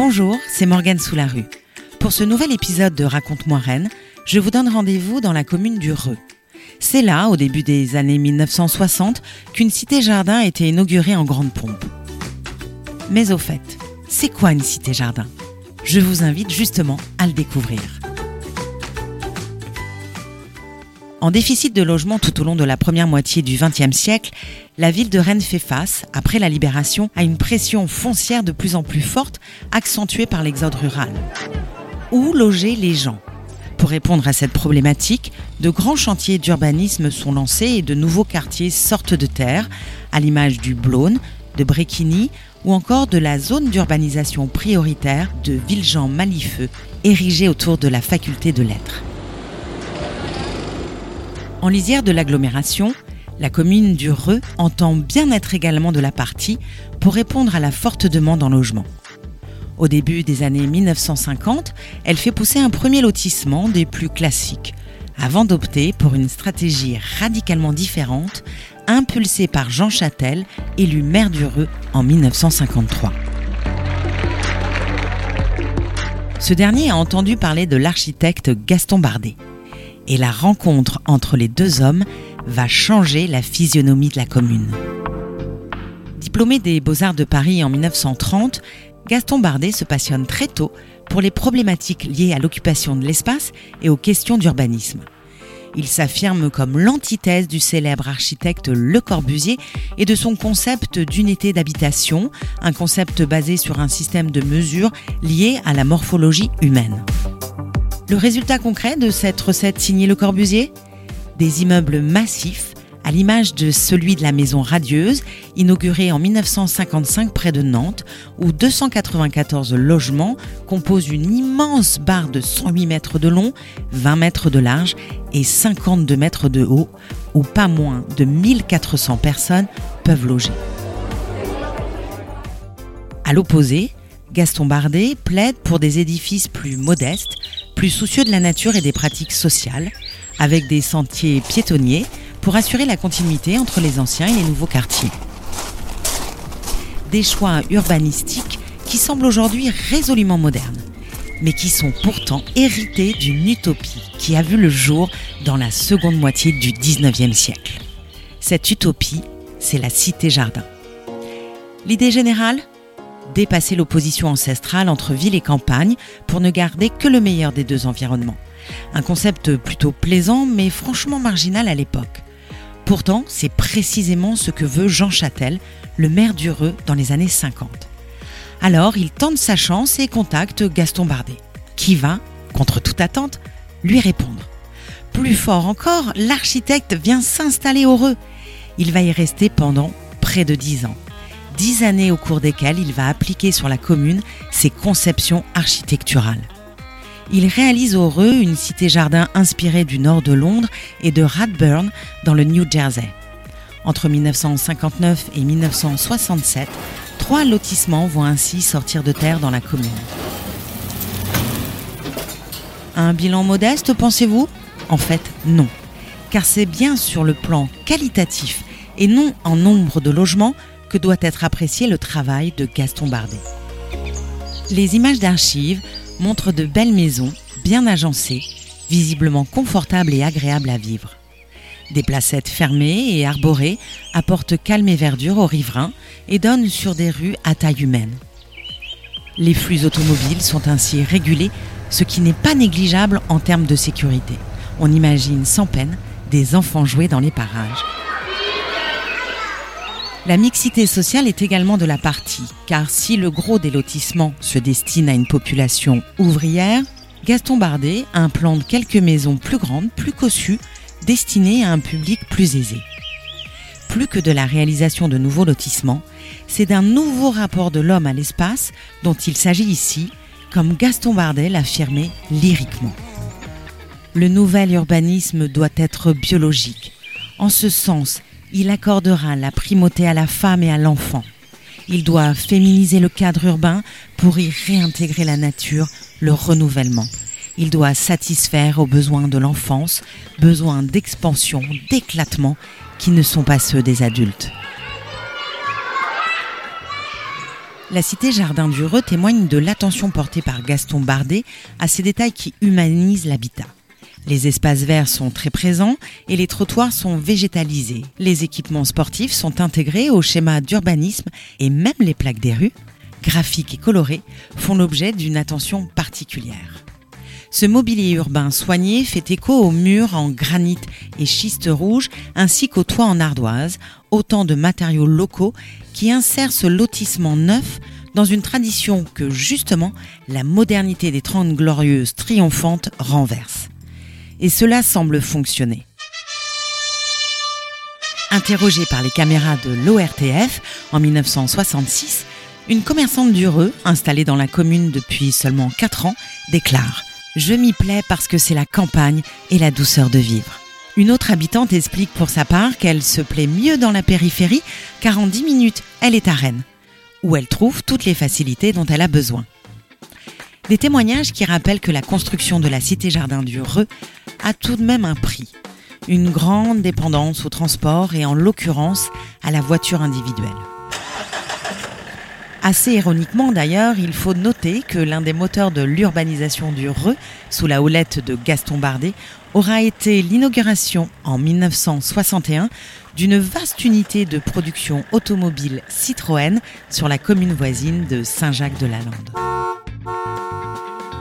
Bonjour, c'est Morgane Sous-la-Rue. Pour ce nouvel épisode de Raconte-moi Rennes, je vous donne rendez-vous dans la commune du Reux. C'est là, au début des années 1960, qu'une cité-jardin a été inaugurée en grande pompe. Mais au fait, c'est quoi une cité-jardin? Je vous invite justement à le découvrir. En déficit de logement tout au long de la première moitié du XXe siècle, la ville de Rennes fait face, après la libération, à une pression foncière de plus en plus forte, accentuée par l'exode rural. Où loger les gens? Pour répondre à cette problématique, de grands chantiers d'urbanisme sont lancés et de nouveaux quartiers sortent de terre, à l'image du Blône, de Bréquigny ou encore de la zone d'urbanisation prioritaire de Villejean-Malifeux, érigée autour de la faculté de lettres. En lisière de l'agglomération, la commune du Reux entend bien être également de la partie pour répondre à la forte demande en logement. Au début des années 1950, elle fait pousser un premier lotissement des plus classiques, avant d'opter pour une stratégie radicalement différente, impulsée par Jean Châtel, élu maire du Reux en 1953. Ce dernier a entendu parler de l'architecte Gaston Bardet et la rencontre entre les deux hommes va changer la physionomie de la commune. Diplômé des Beaux-Arts de Paris en 1930, Gaston Bardet se passionne très tôt pour les problématiques liées à l'occupation de l'espace et aux questions d'urbanisme. Il s'affirme comme l'antithèse du célèbre architecte Le Corbusier et de son concept d'unité d'habitation, un concept basé sur un système de mesures lié à la morphologie humaine. Le résultat concret de cette recette signée Le Corbusier? Des immeubles massifs, à l'image de celui de la maison radieuse, inaugurée en 1955 près de Nantes, où 294 logements composent une immense barre de 108 mètres de long, 20 mètres de large et 52 mètres de haut, où pas moins de 1400 personnes peuvent loger. À l'opposé, Gaston Bardet plaide pour des édifices plus modestes, plus soucieux de la nature et des pratiques sociales, avec des sentiers piétonniers pour assurer la continuité entre les anciens et les nouveaux quartiers. Des choix urbanistiques qui semblent aujourd'hui résolument modernes, mais qui sont pourtant hérités d'une utopie qui a vu le jour dans la seconde moitié du 19e siècle. Cette utopie, c'est la cité-jardin. L'idée générale? Dépasser l'opposition ancestrale entre ville et campagne pour ne garder que le meilleur des deux environnements. Un concept plutôt plaisant mais franchement marginal à l'époque. Pourtant, c'est précisément ce que veut Jean Châtel, le maire d'Ureux dans les années 50. Alors, il tente sa chance et contacte Gaston Bardet, qui va, contre toute attente, lui répondre. Plus fort encore, l'architecte vient s'installer heureux. Il va y rester pendant près de dix ans dix années au cours desquelles il va appliquer sur la commune ses conceptions architecturales. Il réalise au Reux une cité-jardin inspirée du nord de Londres et de Radburn dans le New Jersey. Entre 1959 et 1967, trois lotissements vont ainsi sortir de terre dans la commune. Un bilan modeste, pensez-vous? En fait, non. Car c'est bien sur le plan qualitatif et non en nombre de logements que doit être apprécié le travail de Gaston Bardet. Les images d'archives montrent de belles maisons, bien agencées, visiblement confortables et agréables à vivre. Des placettes fermées et arborées apportent calme et verdure aux riverains et donnent sur des rues à taille humaine. Les flux automobiles sont ainsi régulés, ce qui n'est pas négligeable en termes de sécurité. On imagine sans peine des enfants jouer dans les parages. La mixité sociale est également de la partie, car si le gros des lotissements se destine à une population ouvrière, Gaston Bardet implante quelques maisons plus grandes, plus cossues, destinées à un public plus aisé. Plus que de la réalisation de nouveaux lotissements, c'est d'un nouveau rapport de l'homme à l'espace dont il s'agit ici, comme Gaston Bardet l'affirmait lyriquement. Le nouvel urbanisme doit être biologique. En ce sens, il accordera la primauté à la femme et à l'enfant. Il doit féminiser le cadre urbain pour y réintégrer la nature, le renouvellement. Il doit satisfaire aux besoins de l'enfance, besoins d'expansion, d'éclatement, qui ne sont pas ceux des adultes. La cité Jardin du Reux témoigne de l'attention portée par Gaston Bardet à ces détails qui humanisent l'habitat. Les espaces verts sont très présents et les trottoirs sont végétalisés. Les équipements sportifs sont intégrés au schéma d'urbanisme et même les plaques des rues, graphiques et colorées, font l'objet d'une attention particulière. Ce mobilier urbain soigné fait écho aux murs en granit et schiste rouge ainsi qu'aux toits en ardoise, autant de matériaux locaux qui insèrent ce lotissement neuf dans une tradition que justement la modernité des Trente Glorieuses triomphantes renverse. Et cela semble fonctionner. Interrogée par les caméras de l'ORTF en 1966, une commerçante d'Ureux, installée dans la commune depuis seulement 4 ans, déclare je m'y plais parce que c'est la campagne et la douceur de vivre. Une autre habitante explique pour sa part qu'elle se plaît mieux dans la périphérie car en 10 minutes, elle est à Rennes, où elle trouve toutes les facilités dont elle a besoin. Des témoignages qui rappellent que la construction de la cité-jardin du Reux a tout de même un prix. Une grande dépendance au transport et en l'occurrence à la voiture individuelle. Assez ironiquement d'ailleurs, il faut noter que l'un des moteurs de l'urbanisation du Reux, sous la houlette de Gaston Bardet, aura été l'inauguration en 1961 d'une vaste unité de production automobile Citroën sur la commune voisine de Saint-Jacques-de-la-Lande.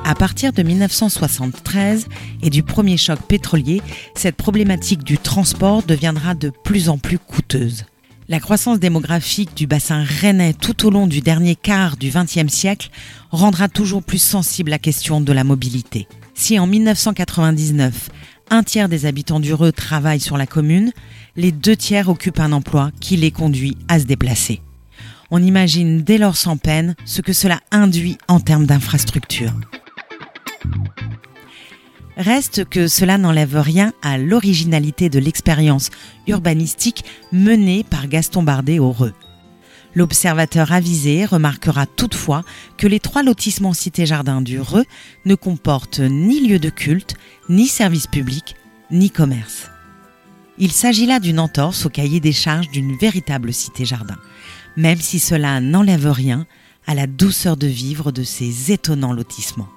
À partir de 1973 et du premier choc pétrolier, cette problématique du transport deviendra de plus en plus coûteuse. La croissance démographique du bassin rennais tout au long du dernier quart du XXe siècle rendra toujours plus sensible la question de la mobilité. Si en 1999, un tiers des habitants du Reux travaillent sur la commune, les deux tiers occupent un emploi qui les conduit à se déplacer. On imagine dès lors sans peine ce que cela induit en termes d'infrastructures. Reste que cela n'enlève rien à l'originalité de l'expérience urbanistique menée par Gaston Bardet au Reux. L'observateur avisé remarquera toutefois que les trois lotissements cité-jardin du Reux ne comportent ni lieu de culte, ni service public, ni commerce. Il s'agit là d'une entorse au cahier des charges d'une véritable cité-jardin, même si cela n'enlève rien à la douceur de vivre de ces étonnants lotissements.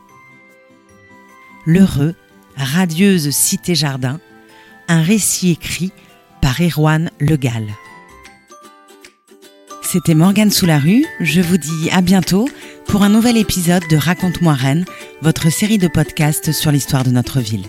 L'heureux Radieuse Cité-Jardin, un récit écrit par Erwan Legal. C'était Morgane sous la je vous dis à bientôt pour un nouvel épisode de Raconte-moi Rennes, votre série de podcasts sur l'histoire de notre ville.